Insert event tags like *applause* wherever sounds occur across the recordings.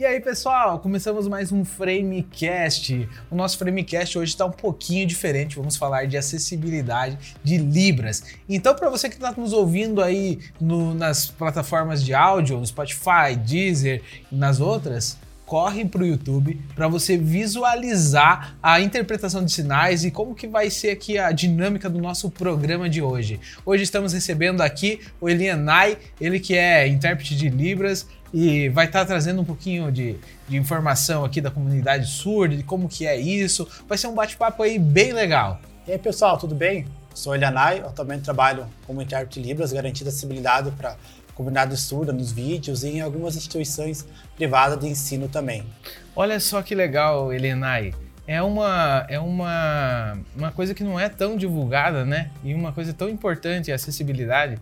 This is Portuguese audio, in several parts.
E aí, pessoal, começamos mais um Framecast. O nosso Framecast hoje está um pouquinho diferente. Vamos falar de acessibilidade de Libras. Então, para você que está nos ouvindo aí no, nas plataformas de áudio, no Spotify, Deezer e nas outras, corre para o YouTube para você visualizar a interpretação de sinais e como que vai ser aqui a dinâmica do nosso programa de hoje. Hoje estamos recebendo aqui o Elianai, ele que é intérprete de Libras e vai estar tá trazendo um pouquinho de, de, informação aqui da comunidade surda, de como que é isso. Vai ser um bate-papo aí bem legal. E aí, pessoal, tudo bem? Sou Elianai, atualmente trabalho como intérprete de Libras, garantindo acessibilidade para comunidade surda nos vídeos e em algumas instituições privadas de ensino também. Olha só que legal, Elenai. É uma, é uma, uma coisa que não é tão divulgada, né? E uma coisa tão importante, a acessibilidade.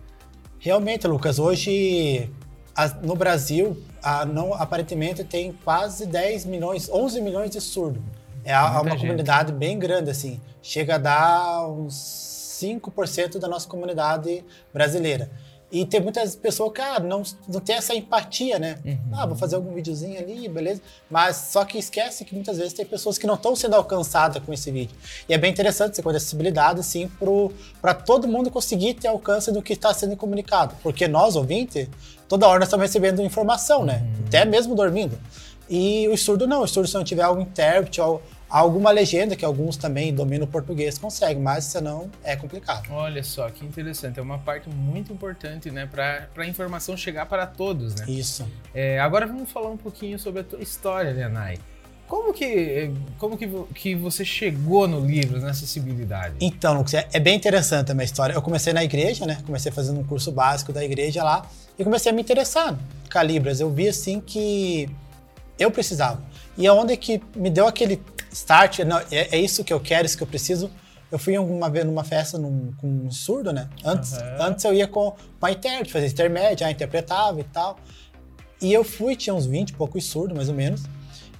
Realmente, Lucas, hoje a, no Brasil, a, não, aparentemente tem quase 10 milhões, 11 milhões de surdos. É a, uma gente. comunidade bem grande, assim. Chega a dar uns 5% da nossa comunidade brasileira. E tem muitas pessoas que ah, não, não tem essa empatia, né? Uhum. Ah, vou fazer algum videozinho ali, beleza. Mas só que esquece que muitas vezes tem pessoas que não estão sendo alcançadas com esse vídeo. E é bem interessante essa coisa de acessibilidade, assim, para todo mundo conseguir ter alcance do que está sendo comunicado. Porque nós, ouvintes, toda hora nós estamos recebendo informação, né? Uhum. Até mesmo dormindo. E o surdo não, o surdo se não tiver algum intérprete, alguma legenda, que alguns também dominam o português, conseguem, mas senão é complicado. Olha só, que interessante. É uma parte muito importante, né, para a informação chegar para todos, né? Isso. É, agora vamos falar um pouquinho sobre a tua história, Leonai. Como que, como que, que você chegou no livro, na acessibilidade? Então, Lucas, é, é bem interessante a minha história. Eu comecei na igreja, né? Comecei fazendo um curso básico da igreja lá e comecei a me interessar com Libras. Eu vi, assim, que eu precisava. E aonde que me deu aquele start, não, é, é, isso que eu quero, isso que eu preciso. Eu fui uma vez numa festa num, com um surdo, né? Antes, uhum. antes eu ia com, com a intérprete, fazia intermédio, já interpretava e tal. E eu fui, tinha uns 20 poucos surdos, mais ou menos.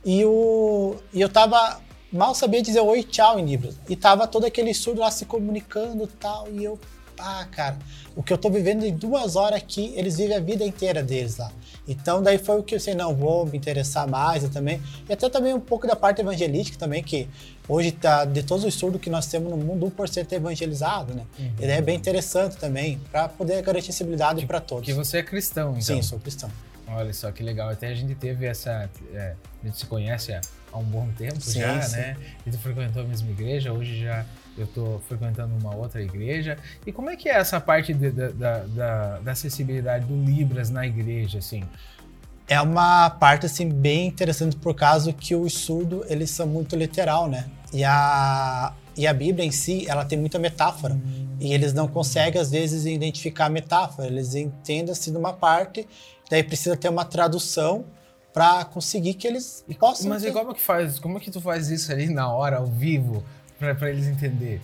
E, o, e eu tava, mal sabia dizer oi, tchau em Libras. E tava todo aquele surdo lá se comunicando e tal. E eu, ah, cara, o que eu tô vivendo em duas horas aqui, eles vivem a vida inteira deles lá. Então daí foi o que eu sei, não, vou me interessar mais eu também. E até também um pouco da parte evangelística também, que hoje tá, de todos os surdos que nós temos no mundo, 1% é evangelizado, né? Uhum. Ele é bem interessante também, para poder garantir acessibilidade para todos. Que você é cristão, então. Sim, sou cristão. Olha só que legal. Até a gente teve essa. É, a gente se conhece há, há um bom tempo sim, já, sim. né? E tu frequentou a mesma igreja, hoje já eu estou frequentando uma outra igreja. E como é que é essa parte de, da, da, da, acessibilidade do Libras na igreja, assim? É uma parte, assim, bem interessante por causa que os surdos, eles são muito literal, né? E a, e a Bíblia em si, ela tem muita metáfora. Hum. E eles não conseguem, às vezes, identificar a metáfora. Eles entendem, assim, de uma parte, daí precisa ter uma tradução para conseguir que eles possam... Mas ter... e como que faz? Como que tu faz isso ali na hora, ao vivo? Para eles entenderem?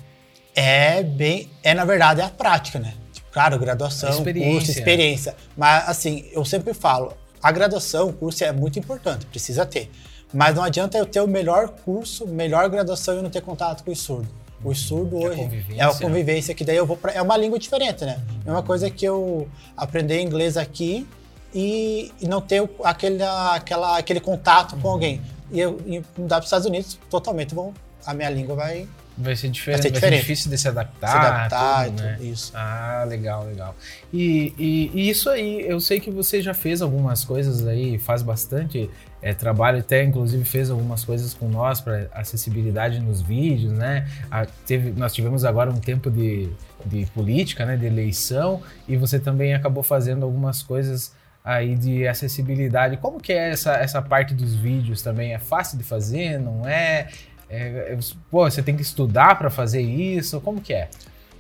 É bem. É, na verdade, é a prática, né? Tipo, claro, graduação, curso, experiência. Mas, assim, eu sempre falo: a graduação, o curso é muito importante, precisa ter. Mas não adianta eu ter o melhor curso, melhor graduação e não ter contato com o surdo. O surdo é hoje é a convivência que daí eu vou pra, é uma língua diferente, né? É uma coisa que eu aprendi inglês aqui e, e não ter aquele, aquela, aquele contato com alguém. E eu e mudar para os Estados Unidos, totalmente vão a minha língua vai Vai ser diferente, vai ser, diferente. Vai ser difícil de se adaptar. Se adaptar tudo, né? isso. Ah, legal, legal. E, e, e, isso aí, eu sei que você já fez algumas coisas aí, faz bastante é, trabalho, até inclusive fez algumas coisas com nós para acessibilidade nos vídeos, né? A, teve, nós tivemos agora um tempo de, de política, né? De eleição, e você também acabou fazendo algumas coisas aí de acessibilidade. Como que é essa, essa parte dos vídeos também? É fácil de fazer, não é? É, é, pô, você tem que estudar para fazer isso? Como que é?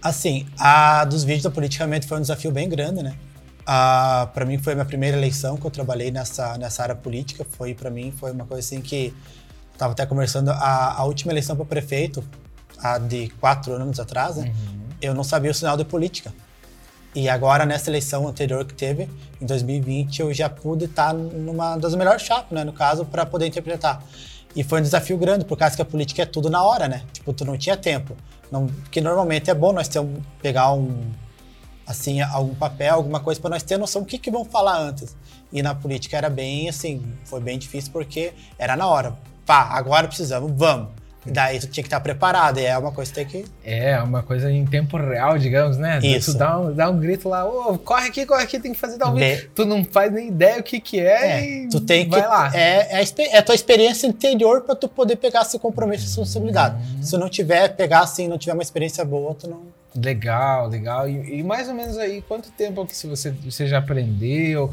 Assim, a dos vídeos da Politicamente foi um desafio bem grande, né? para mim foi a minha primeira eleição que eu trabalhei nessa, nessa área política. Foi para mim foi uma coisa assim que estava até conversando a, a última eleição para prefeito, a de quatro anos atrás, né? Uhum. Eu não sabia o sinal de política. E agora nessa eleição anterior que teve, em 2020, eu já pude estar numa das melhores chapas, né? No caso, para poder interpretar. E foi um desafio grande, por causa que a política é tudo na hora, né? Tipo, tu não tinha tempo. Não, porque normalmente é bom nós ter um, pegar um, assim, algum papel, alguma coisa para nós ter noção do que, que vão falar antes. E na política era bem assim, foi bem difícil porque era na hora. Pá, agora precisamos, vamos. Daí tu tinha que estar preparado, e é uma coisa que tem que. É, uma coisa em tempo real, digamos, né? Isso. Tu dá um, dá um grito lá, ô, corre aqui, corre aqui, tem que fazer tal vídeo. Tu não faz nem ideia o que que é, É, e tu tem vai que. lá. É, é, é tua experiência interior para tu poder pegar esse compromisso e responsabilidade. Uhum. Se não tiver, pegar assim, não tiver uma experiência boa, tu não. Legal, legal. E, e mais ou menos aí, quanto tempo que se você, você já aprendeu?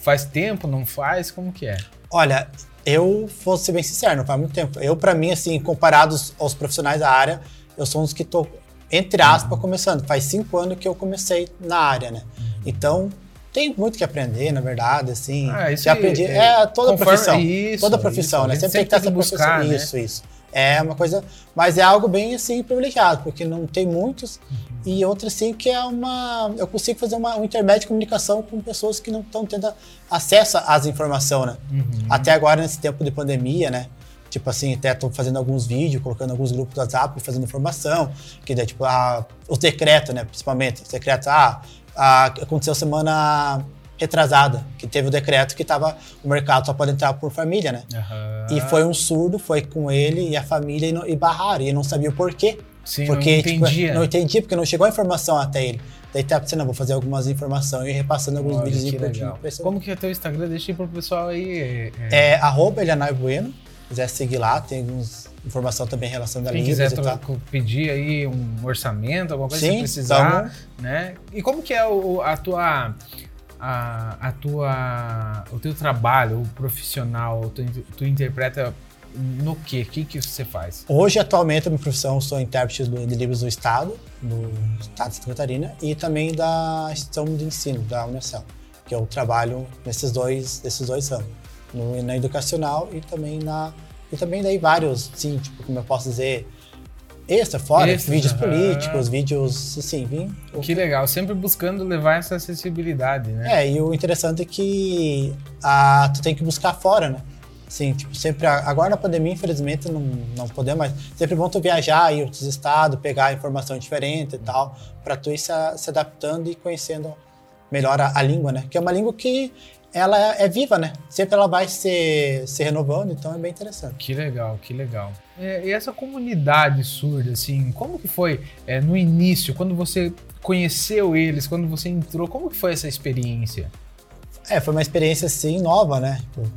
Faz tempo, não faz? Como que é? Olha, eu vou ser bem sincero, não faz muito tempo. Eu, para mim, assim, comparados aos profissionais da área, eu sou um dos que tô, entre aspas, Uhum. começando. Faz cinco anos que eu comecei na área, né? Então, tem muito que aprender, na verdade, assim. Ah, isso já aprendi. é, É, toda conforme- profissão. isso, toda profissão, isso, né? gente Sempre tem que sempre tem essa buscar, profissão. né? Isso, isso. É uma coisa, mas é algo bem assim privilegiado, porque não tem muitos Uhum. e outra assim que é uma, eu consigo fazer uma, um intermédio de comunicação com pessoas que não estão tendo acesso às informações, né? Uhum. Até agora nesse tempo de pandemia, né? Tipo assim, até tô fazendo alguns vídeos, colocando alguns grupos do WhatsApp, fazendo informação, que daí, tipo, ah, os decretos, né, principalmente, os decretos, ah, ah, aconteceu semana retrasada, que teve o decreto que tava, o mercado só pode entrar por família, né? Aham. E foi um surdo, foi com ele e a família e, não, e barraram, e não sabia o porquê. Sim, porque, não tipo, entendia. não entendia, porque não chegou a informação até ele. Daí tá pensando, não, vou fazer algumas informações e repassando alguns Olha, vídeos que legal. Como que é teu Instagram? Deixa aí pro pessoal aí. É, é, É arroba Elianai Bueno, quiser seguir lá, tem algumas informação também relacionada a Quem livros quiser pedir aí um orçamento, alguma coisa Sim, que precisar, né? E como que é o, a tua a, a tua o teu trabalho, o profissional, tu, tu interpreta no quê? O que que você faz? Hoje, atualmente, a minha profissão, sou intérprete de livros do Estado, do Estado de Santa Catarina, e também da instituição de ensino, da Unicel, que eu trabalho nesses dois, nesses dois ramos, no, na educacional e também na... E também daí vários, sim, tipo, como eu posso dizer, extra, fora, Extras, vídeos políticos, vídeos, assim, vim... Que legal, sempre buscando levar essa acessibilidade, né? É, e o interessante é que ah, tu tem que buscar fora, né? Assim, tipo, sempre, agora na pandemia, infelizmente, não, não podemos mais. Sempre é bom tu viajar, ir outros estados, pegar informação diferente e tal, pra tu ir se, se adaptando e conhecendo melhor a, a língua, né? Que é uma língua que ela é, é viva, né? Sempre ela vai se, se renovando, então é bem interessante. Que legal, que legal. É, e essa comunidade surda, assim, como que foi é, no início, quando você conheceu eles, quando você entrou, como que foi essa experiência? É, foi uma experiência assim nova, né? Tipo,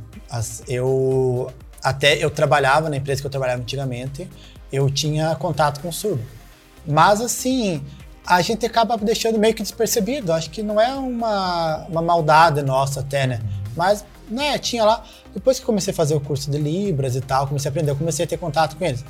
eu até eu trabalhava na empresa que eu trabalhava antigamente, eu tinha contato com surdo. Mas assim, a gente acaba deixando meio que despercebido. Acho que não é uma, uma maldade nossa até, né? Mas, né, tinha lá. Depois que comecei a fazer o curso de Libras e tal, comecei a aprender, eu comecei a ter contato com eles.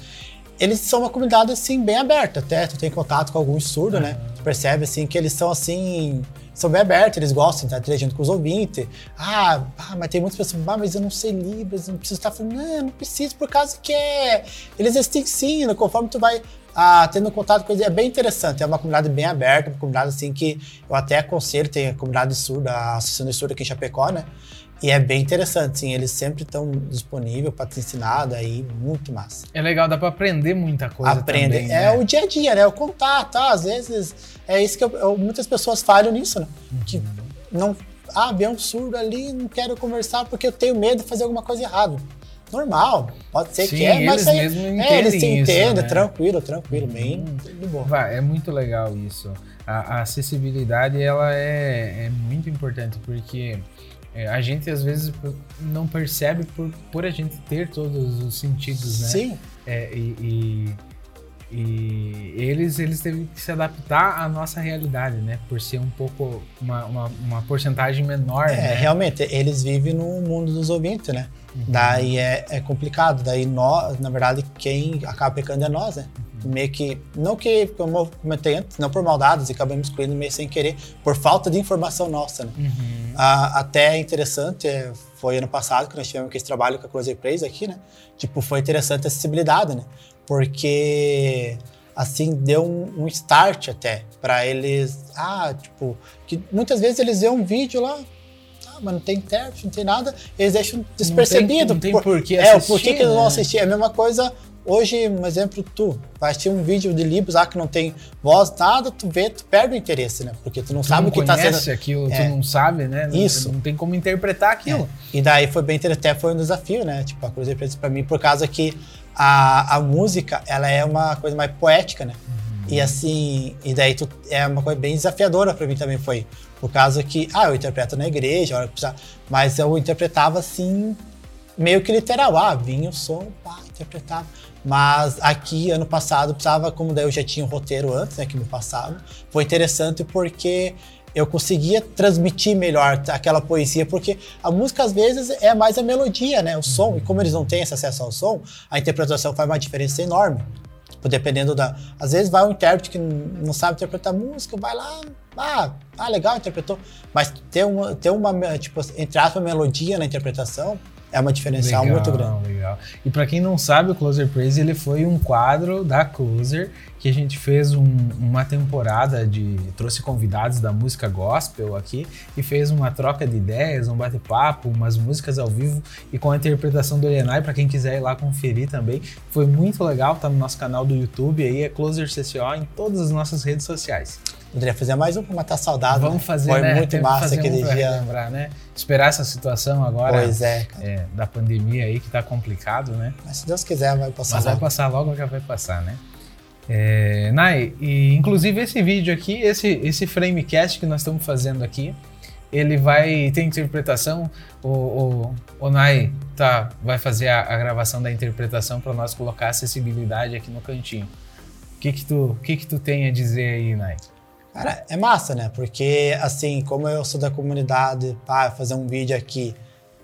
Eles são uma comunidade, assim, bem aberta até. Tu tem contato com alguns surdos, né? Tu percebe, assim, que eles são, assim... São bem abertos, eles gostam de estar interagindo com os ouvintes. Ah, ah, mas tem muitas pessoas, ah, mas eu não sei Libras, não preciso estar falando. Não, não preciso, por causa que é... Eles te ensinam, conforme tu vai ah, tendo contato com eles. É bem interessante, é uma comunidade bem aberta, uma comunidade, assim, que eu até aconselho, tem a comunidade surda, a Associação de Surda aqui em Chapecó, né? E é bem interessante, sim, eles sempre estão disponíveis para te ensinar, daí muito massa. É legal, dá pra aprender muita coisa Aprende. também, é né? o dia a dia, né? O contato, tá? Às vezes é isso que eu- eu- muitas pessoas falham nisso, né? Que não. Ah, vem um surdo ali, não quero conversar porque eu tenho medo de fazer alguma coisa errada. Normal, pode ser Sim, que é, mas eles aí- é, eles se entendem né? tranquilo, tranquilo, bem Hum. de boa. Vai, é muito legal isso. A, a acessibilidade ela é, é muito importante porque é, a gente às vezes não percebe por, por a gente ter todos os sentidos, né? Sim, É, e, e- e eles, eles teve que se adaptar à nossa realidade, né? Por ser um pouco uma, uma, uma porcentagem menor, é, né? realmente, eles vivem no mundo dos ouvintes, né? Uhum. Daí é, é complicado. Daí nós, na verdade, quem acaba pecando é nós, né? Uhum. Meio que, não que, como eu comentei antes, não por maldades, e acabamos excluindo meio sem querer, por falta de informação nossa, né? Uhum. Ah, até interessante, é, foi ano passado que nós tivemos aquele trabalho com a Close Praise aqui, né? Tipo, foi interessante a acessibilidade, né? Porque, assim, deu um, um start até para eles. Ah, tipo, que muitas vezes eles veem um vídeo lá, ah, mas não tem intérprete, não tem nada, eles deixam despercebido. Não tem, não tem por que É, assistir, por que, que eles vão né? assistir? É a mesma coisa Hoje, um exemplo, tu vai assistir um vídeo de Libras lá que não tem voz, nada, tu vê, tu perde o interesse, né? Porque tu não Tu sabe não o que tá sendo. aquilo, É. tu não sabe, né? Não- Isso. Não tem como interpretar aquilo. É. E daí foi bem interessante, até foi um desafio, né? Tipo, a Cruz Preto pra mim, por causa que a, a música, ela é uma coisa mais poética, né? E assim, e daí tu, é uma coisa bem desafiadora pra mim também foi. Por causa que, ah, eu interpreto na igreja, a hora que precisar, mas eu interpretava assim, meio que literal. Ah, vinha o som, pá, interpretava. Mas aqui, ano passado, precisava, como daí eu já tinha o roteiro antes, né, que me passava, foi interessante porque eu conseguia transmitir melhor aquela poesia, porque a música às vezes é mais a melodia, né, o som, e como eles não têm esse acesso ao som, a interpretação faz uma diferença enorme. Tipo, dependendo da. Às vezes vai um intérprete que não sabe interpretar música, vai lá, ah, ah legal, interpretou. Mas ter uma, ter uma tipo, entre aspas, melodia na interpretação é uma diferencial Legal, muito grande. Legal. E para quem não sabe, o Closer Praise ele foi um quadro da Closer que a gente fez um- uma temporada de trouxe convidados da música gospel aqui e fez uma troca de ideias, um bate-papo, umas músicas ao vivo e com a interpretação do Elenai para quem quiser ir lá conferir também. Foi muito legal, tá no nosso canal do YouTube aí é Closer CCO em todas as nossas redes sociais. Poderia fazer mais um pra matar saudade. Vamos né? fazer, Foi né? muito Tem que massa aquele um dia. relembrar, né? Esperar essa situação agora Pois é, é, da pandemia aí que tá complicado, né? Mas se Deus quiser, vai passar Mas vai logo. passar logo, já vai passar, né? É, Nai, e inclusive esse vídeo aqui, esse, esse framecast que nós estamos fazendo aqui, ele vai ter interpretação. O, o, o Nai tá, vai fazer a, a gravação da interpretação para nós colocar acessibilidade aqui no cantinho. O que que tu, que que tu tem a dizer aí, Nai? Cara, é massa, né? Porque, assim, como eu sou da comunidade, pá, fazer um vídeo aqui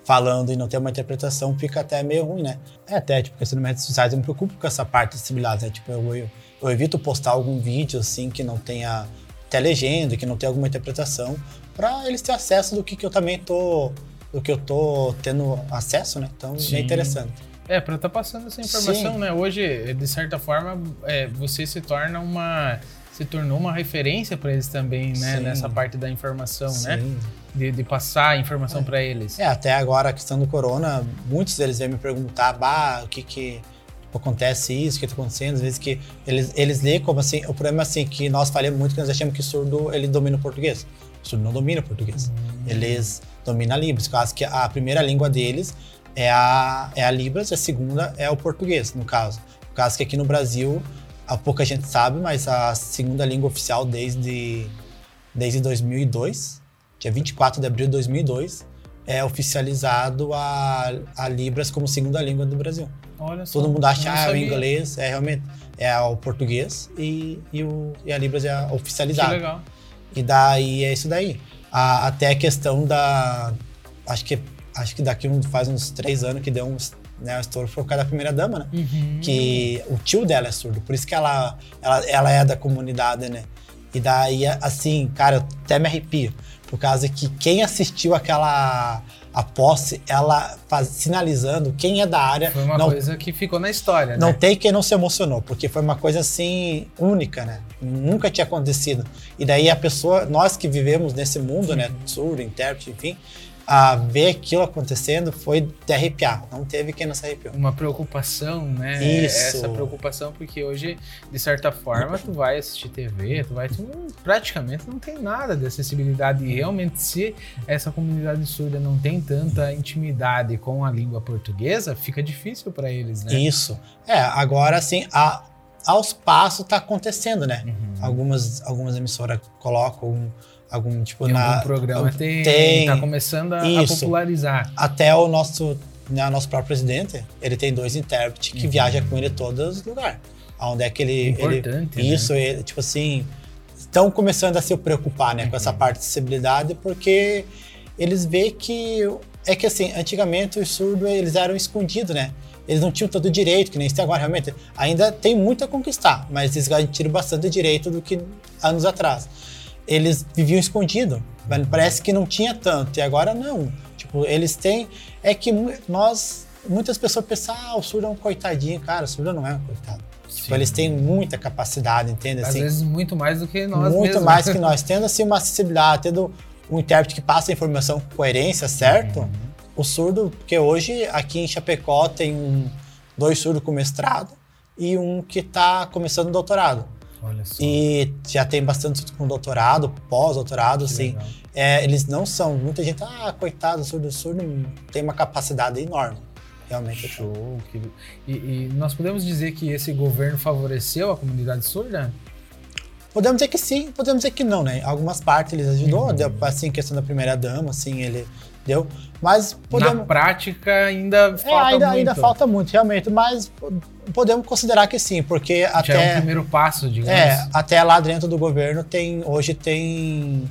falando e não ter uma interpretação fica até meio ruim, né? É até, tipo, questão de redes sociais, eu me preocupo com essa parte de acessibilidade, né? Tipo, eu, eu, eu evito postar algum vídeo, assim, que não tenha até legenda, que não tenha alguma interpretação, pra eles terem acesso do que, que eu também tô... do que eu tô tendo acesso, né? Então, Sim. é interessante. É, para estar passando essa informação, Sim. né? Hoje, de certa forma, é, você se torna uma. Se tornou uma referência para eles também, né? Sim. Nessa parte da informação, né? Sim. De, de passar a informação para eles. É, até agora a questão do corona, muitos deles vêm me perguntar, bah, o que que acontece isso, o que tá acontecendo, às vezes que eles, eles lêem como assim, o problema é assim, que nós falamos muito que nós achamos que surdo, ele domina o português. O surdo não domina o português. Eles dominam a Libras, caso que a primeira língua deles é a, é a Libras, a segunda é o português, no caso. No caso que aqui no Brasil, há pouca gente sabe, mas a segunda língua oficial desde, desde 2002, dia 24 de abril de 2002, é oficializado a, a Libras como segunda língua do Brasil. Olha só. Todo mundo acha ah, o sabia. inglês é realmente é o português e, e, o, e a Libras é a Que oficializada. legal. E daí é isso daí. A- até a questão da. Acho que, acho que daqui um, faz uns três anos que deu um, né, estouro foi por causa da primeira dama, né? Uhum. Que o tio dela é surdo, por isso que ela, ela, ela é da comunidade, né? E daí, assim, cara, eu até me arrepio. Por causa que quem assistiu aquela a posse, ela faz, sinalizando quem é da área. Foi uma não, coisa que ficou na história, não né? tem quem não se emocionou, porque foi uma coisa assim única, né? Nunca tinha acontecido. E daí a pessoa, nós que vivemos nesse mundo, né, surdo, intérprete, enfim, a ver aquilo acontecendo foi de arrepiar. Não teve quem não se arrepiou. Uma preocupação, né? Isso. Essa preocupação, porque hoje, de certa forma, tu vai assistir TV, tu vai. Tu praticamente não tem nada de acessibilidade. E realmente, se essa comunidade surda não tem tanta intimidade com a língua portuguesa, fica difícil para eles, né? Isso. É, agora assim, a, aos passos tá acontecendo, né? Uhum. Algumas, algumas emissoras colocam algum, tipo Em na algum programa tem, tem. tá começando a, a popularizar. até o nosso, né, nosso próprio presidente, ele tem dois intérpretes que Uhum. viajam com ele todos os lugares. Onde é que ele. ele Importante, né? isso, ele, tipo assim, estão começando a se preocupar, né, com essa Uhum. parte de acessibilidade, porque eles veem que. É que assim, antigamente os surdos eles eram escondidos, né? Eles não tinham todo o direito, que nem tem agora, realmente. Ainda tem muito a conquistar, mas eles garantiram bastante direito do que anos atrás. Eles viviam escondidos, mas parece que não tinha tanto, e agora não. Tipo, eles têm. É que nós. Muitas pessoas pensam, ah, o surdo é um coitadinho. Cara, o surdo não é um coitado. Tipo, eles têm muita capacidade, entende? Às Assim, vezes muito mais do que nós muito mesmos. mais que *laughs* nós. Tendo assim uma acessibilidade, tendo um intérprete que passa a informação com coerência, certo? Uhum. O surdo, porque hoje aqui em Chapecó tem um, dois surdos com mestrado e um que está começando doutorado. E já tem bastante com doutorado, pós-doutorado, assim. É, eles não são. Muita gente, ah, coitado, surdo, surdo tem uma capacidade enorme. Realmente. Show. E, e nós podemos dizer que esse governo favoreceu a comunidade surda? Podemos dizer que sim, podemos dizer que não, né? Algumas partes ele ajudou, uhum. deu, assim, questão da primeira dama, assim, ele deu. Mas podemos... Na prática ainda falta é, ainda, muito. ainda falta muito, realmente, mas podemos considerar que sim, porque Já até... é o primeiro passo, digamos. É, até lá dentro do governo tem, hoje tem,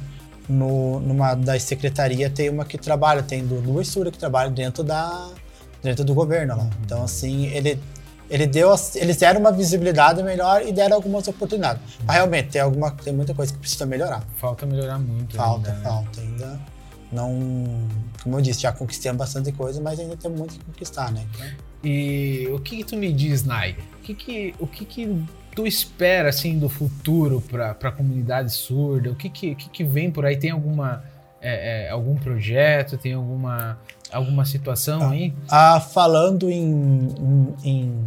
no, numa das secretarias tem uma que trabalha, tem duas surdas que trabalham dentro da dentro do governo lá. Uhum. Então, assim, ele ele deu, eles deram uma visibilidade melhor e deram algumas oportunidades. Mas realmente tem alguma, tem muita coisa que precisa melhorar. Falta melhorar muito. Falta, ainda, né? falta ainda. Não, como eu disse, já conquistamos bastante coisa, mas ainda tem muito que conquistar, né? E o que, que, tu me diz, Nai? O que que, o que que tu espera assim do futuro para a comunidade surda? O que que, que que vem por aí? Tem alguma é, é, algum projeto? Tem alguma alguma situação ah, aí? Ah, falando em, em, em,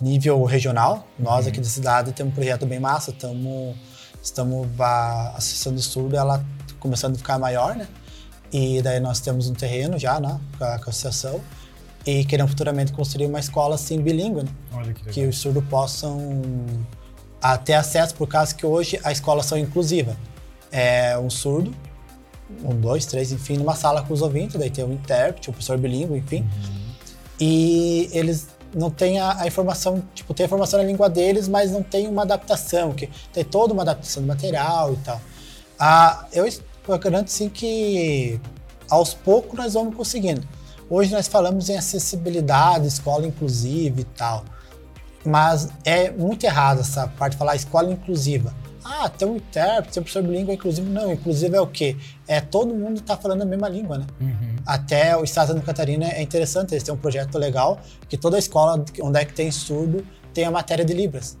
nível regional, nós uhum. aqui da cidade temos um projeto bem massa. Tamo, estamos a Associação de Estudo, ela começando a ficar maior, né? E daí nós temos um terreno já, né, com a associação. E queremos futuramente construir uma escola assim bilíngue, né? Que, que os surdos possam ter acesso, por causa que hoje a escola são inclusiva. É um surdo um, dois, três, enfim, numa sala com os ouvintes, daí tem um intérprete, um professor bilíngue, enfim. Uhum. E eles não têm a, a, informação, tipo, tem a informação na língua deles, mas não tem uma adaptação, que tem toda uma adaptação do material e tal. Ah, eu, eu garanto sim que aos poucos nós vamos conseguindo. Hoje nós falamos em acessibilidade, escola inclusiva e tal. Mas é muito errado essa parte de falar escola inclusiva ah, tem um intérprete, tem um professor bilíngue inclusive. Não, inclusive é o quê? É todo mundo tá falando a mesma língua, né? Uhum. Até o Estado de Santa Catarina é interessante, eles têm um projeto legal que toda escola onde é que tem surdo tem a matéria de Libras.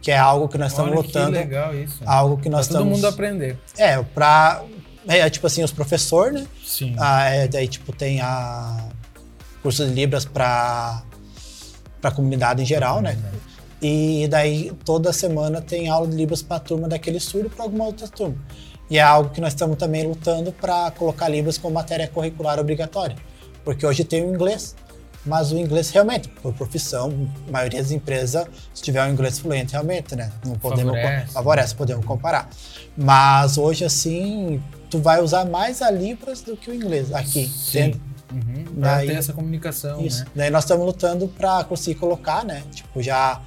Que é algo que nós Olha, estamos lutando. Que legal isso. Algo que nós pra estamos. todo mundo aprender. É, pra. É, é tipo assim, os professores, né? Sim. Ah, é, daí, tipo, tem a curso de Libras para para a comunidade em geral, né? E daí toda semana tem aula de Libras para a turma daquele surdo para alguma outra turma. E é algo que nós estamos também lutando para colocar Libras como matéria curricular obrigatória. Porque hoje tem o inglês, mas o inglês realmente, por profissão, a maioria das empresas, se tiver um inglês fluente, realmente, né? Não podemos favorece, favorece podemos comparar. Mas hoje, assim, tu vai usar mais a Libras do que o inglês aqui. Sim. Uhum, daí, ter essa comunicação, isso. né? Daí nós estamos lutando para conseguir colocar, né? Tipo, já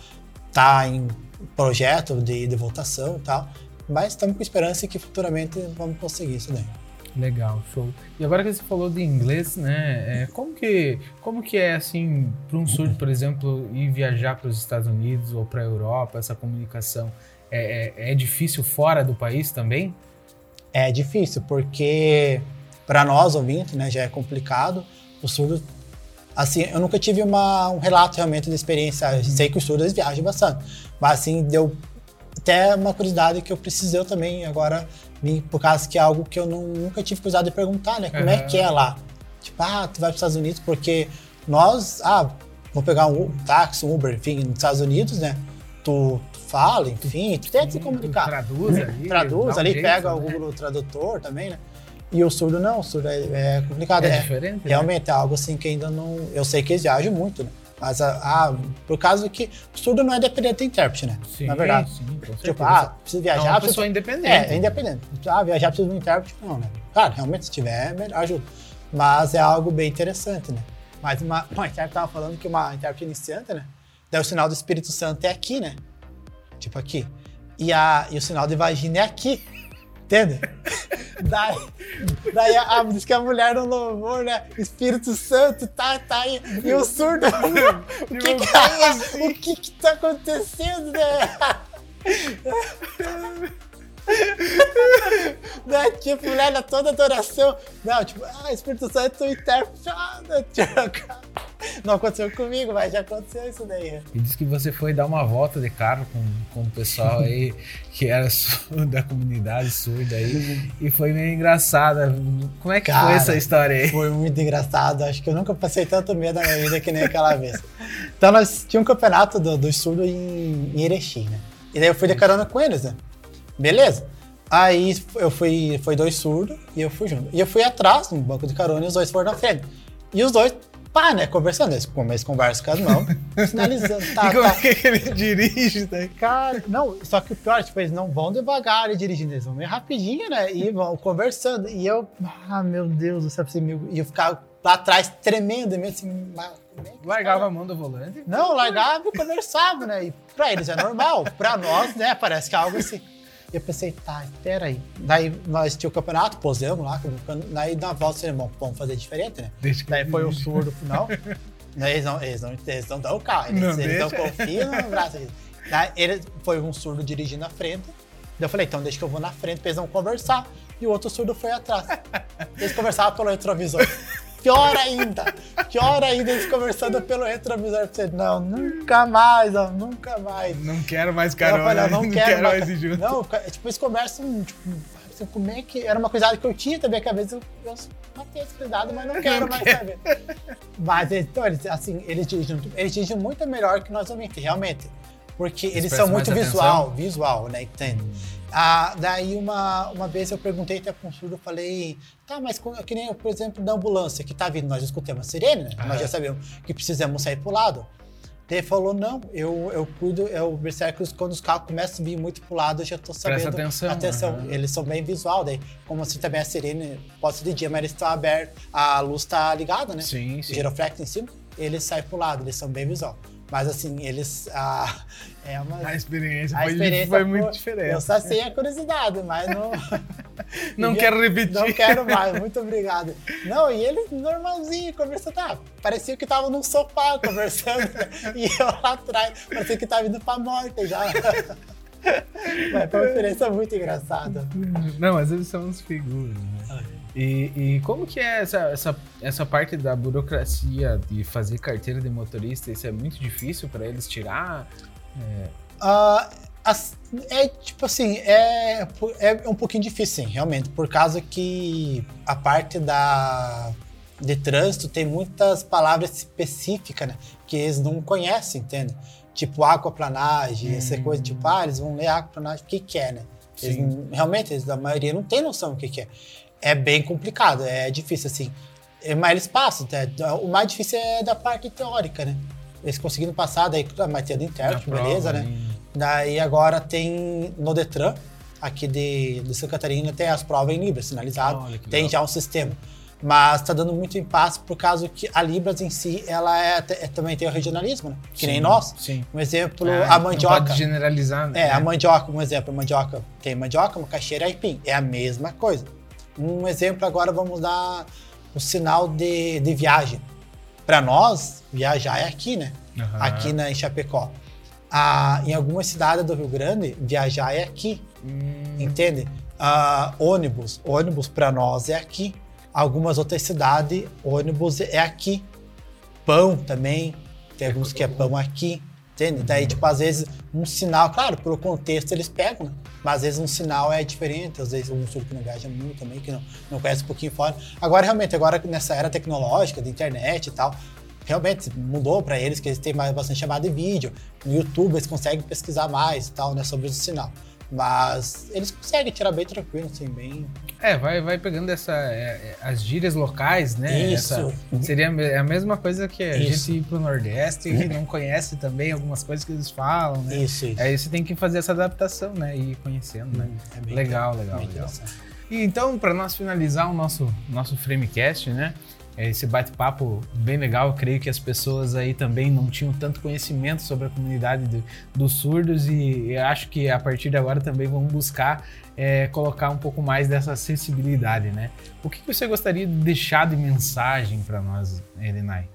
tá em projeto de, de votação e tal, mas estamos com esperança que futuramente vamos conseguir isso daí. Legal, show. E agora que você falou de inglês, né? É, como que como que é assim para um surdo, por exemplo, ir viajar para os Estados Unidos ou para a Europa, essa comunicação é, é, é, difícil fora do país também? É difícil porque para nós ouvintes, né, já é complicado. O surdo Assim, eu nunca tive uma, um relato realmente de experiência. Uhum. Sei que os surdos viajam bastante, mas assim, deu até uma curiosidade que eu precisei também agora, por causa que é algo que eu não, nunca tive curiosidade de perguntar, né? Como uhum. é que é lá? Tipo, ah, tu vai para os Estados Unidos porque nós, ah, vou pegar um táxi, um Uber, enfim, nos Estados Unidos, né? Tu, tu fala, enfim, tu tenta se comunicar. Traduz ali. Traduz ali, jeito, pega né? o Google Tradutor também, né? E o surdo não, o surdo é, é complicado. É, é diferente? Né? Realmente né? é algo assim que ainda não. Eu sei que eles viajam muito, né? Mas ah, por causa que o surdo não é dependente do intérprete, né? Sim, Na verdade. Sim, com tipo, ah, precisa viajar. É uma pessoa independente. É, é independente. Ah, viajar precisa de um intérprete. Não, né? Claro, realmente, se tiver, melhor ajuda. Mas é algo bem interessante, né? Mas uma, uma intérprete tava falando que uma intérprete iniciante, né? Daí o sinal do Espírito Santo é aqui, né? Tipo aqui. E, a, e o sinal de vagina é aqui. Entende? Daí, daí a, a, diz que a mulher no louvor, né? Espírito Santo, tá, tá aí. E o surdo. *laughs* o que que, assim? o que que tá acontecendo, né? né? Tipo, na toda adoração. Não, tipo, ah, Espírito Santo, intérprete. Ah, Não *laughs* aconteceu comigo, mas já aconteceu isso daí. E disse que você foi dar uma volta de carro com, com o pessoal aí *laughs* que era *laughs* da comunidade surda aí. e foi meio engraçada. Como é que Cara, foi essa história aí? Foi muito engraçado. Acho que eu nunca passei tanto medo na minha vida que nem aquela vez. Então nós tínhamos um campeonato do, do surdo em, em Erechim, né? E daí eu fui de carona com eles, né? Beleza. Aí eu fui, foi dois surdos e eu fui junto. E eu fui atrás, no banco de carona, e os dois foram na frente. E os dois, pá, né, conversando. Eles, eles conversam com as mãos, *laughs* sinalizando. Tá, e como tá. é que ele dirige, né? Cara, não, só que o pior, tipo, eles não vão devagar e dirigindo, eles vão meio rapidinho, né? E vão conversando. E eu, ah, meu Deus do céu, e eu ficava lá atrás tremendo mesmo, assim, é largava a mão do volante? Não, largava e conversava, né? E pra eles é normal, pra nós, né, parece que é algo assim. E eu pensei, tá, espera aí. Daí nós tínhamos o campeonato, posemos lá, daí na volta, assim, bom, vamos fazer diferente, né? Deixa daí foi o surdo final. *laughs* eles, não, eles, não, eles não dão o carro, eles não, eles não confiam no braço. Daí ele foi um surdo dirigindo na frente. Daí eu falei, então deixa que eu vou na frente pra eles não conversar. E o outro surdo foi atrás. Eles conversavam pelo retrovisor. Pior ainda, pior ainda eles conversando pelo retrovisor. Você, não, nunca mais, ó, nunca mais. Não quero mais carona, não, não, quero, quero mais ir junto. Não, tipo, eles conversam, tipo, assim, como é que... Era uma coisa que eu tinha também, que às vezes eu, eu matei esse cuidado, mas não quero não mais quero. saber. Mas, então, eles, assim, eles dirigem, eles dirigem muito melhor que nós homens, realmente. Porque eles, eles são muito visual, atenção. visual, né, entende? Ah, daí uma, uma vez eu perguntei até para um surdo, eu falei, tá, mas que nem, por exemplo, da ambulância que tá vindo, nós escutamos a sirene, né? Ah. Nós já sabemos que precisamos sair pro lado. Ele falou, não, eu, eu cuido, eu percebo que quando os carros começam a vir muito pro lado, eu já tô sabendo. Presta atenção. atenção. Uhum. Eles são bem visual, daí, como assim também a sirene pode ser de dia, mas eles estão abertos, a luz tá ligada, né? Sim, sim. O giroflex em cima, eles saem pro lado, eles são bem visual. Mas assim, eles. Ah, *laughs* é uma, a experiência, a foi, experiência foi, muito diferente. Eu só sei a curiosidade, mas não. *laughs* *laughs* não quero repetir. Não quero mais, muito obrigado. Não, e ele normalzinho, conversando. Tá, parecia que tava num sofá conversando. e eu lá atrás, parecia que tava indo pra morte já. mas foi uma experiência muito engraçada. Não, mas eles são uns figuras, né? E, e, como que é essa, essa, essa parte da burocracia de fazer carteira de motorista? Isso é muito difícil para eles tirar? É... Uh, as, é tipo assim, é, é um pouquinho difícil, sim, realmente, por causa que a parte da de trânsito tem muitas palavras específicas, né, que eles não conhecem, entende? Tipo aquaplanagem, hum. essa coisa, tipo, ah, eles vão ler aquaplanagem, o que que é, né? Eles realmente, eles, a maioria não tem noção do que que é é bem complicado, é difícil, assim. É, mas eles passam, né? o mais difícil é da parte teórica, né? Eles conseguindo passar, daí mas tem do intérprete, beleza, né? Daí agora tem no Detran, aqui de, de Santa Catarina, tem as provas em Libras sinalizado, tem já um sistema. Mas está dando muito impasse por causa que a Libras em si, ela é, é também tem o regionalismo, né? Que sim, nem nós. Sim. Um exemplo, é, a mandioca. Não pode generalizar, né? É, a mandioca, um exemplo, a mandioca. Tem mandioca, macaxeira e aipim. É a mesma coisa. Um exemplo agora vamos dar o sinal de, de viagem. Para nós, viajar é aqui, né? Uhum. Aqui na, em Chapecó. Ah, em algumas cidades do Rio Grande, viajar é aqui. Hum. Entende? Ah, ônibus. Ônibus para nós é aqui. Algumas outras cidades, ônibus é aqui. Pão também. Tem alguns que é pão aqui. Entende? Daí, tipo, às vezes, um sinal, claro, pelo contexto eles pegam, né? Mas às vezes um sinal é diferente, às vezes um surdo que não viaja muito também, que não, não conhece um pouquinho fora. Agora, realmente, agora nessa era tecnológica, de internet e tal, realmente mudou para eles, que eles têm mais, bastante chamada de vídeo. No YouTube eles conseguem pesquisar mais e tal, né, sobre o sinal. Mas eles conseguem tirar bem tranquilo, assim, bem. É, vai, vai pegando essa, é, é as gírias locais, né? Isso. Essa, seria a mesma coisa que a isso. gente ir pro Nordeste e não conhece também algumas coisas que eles falam, né? Isso, isso. Aí você tem que fazer essa adaptação, né? E ir conhecendo, né? É legal, legal, legal. E então, para nós finalizar o nosso, nosso Framecast, né? É, esse bate-papo bem legal. Eu creio que as pessoas aí também não tinham tanto conhecimento sobre a comunidade do, dos surdos e acho que a partir de agora também vão buscar é, colocar um pouco mais dessa sensibilidade, né? O que você gostaria de deixar de mensagem para nós, Elenai?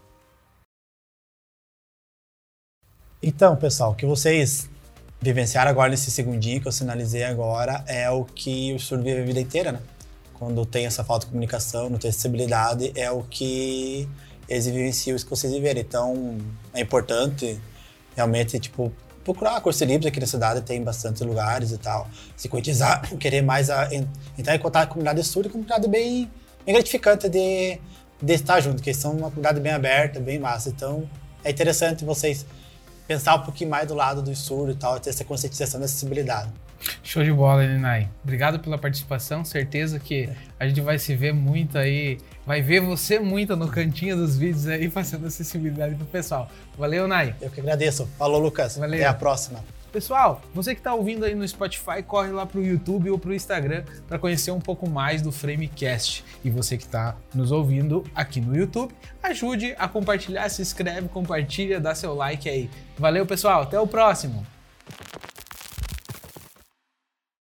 Então, pessoal, o que vocês vivenciaram agora nesse segundinho que eu sinalizei agora é o que o surdo vive a vida inteira, né? Quando tem essa falta de comunicação, não tem acessibilidade, é o que eles vivenciam isso que vocês viveram. Então, é importante realmente, tipo, procurar curso livre aqui na cidade, tem bastante lugares e tal. Se coetizar, *laughs* querer mais a, entrar em contato com a comunidade de estudo, é comunidade bem, bem gratificante de, de estar junto, que são uma comunidade bem aberta, bem massa. Então, é interessante vocês pensar um pouquinho mais do lado do surdo e tal, ter essa conscientização da acessibilidade. Show de bola, Elinai. Obrigado pela participação. Certeza que a gente vai se ver muito aí, vai ver você muito no cantinho dos vídeos aí, *laughs* fazendo acessibilidade pro pessoal. Valeu, Nai. Eu que agradeço. Falou, Lucas. Valeu. Até a próxima. Pessoal, você que está ouvindo aí no Spotify, corre lá para o YouTube ou para o Instagram para conhecer um pouco mais do Framecast. E você que está nos ouvindo aqui no YouTube, ajude a compartilhar, se inscreve, compartilha, dá seu like aí. Valeu, pessoal. Até o próximo.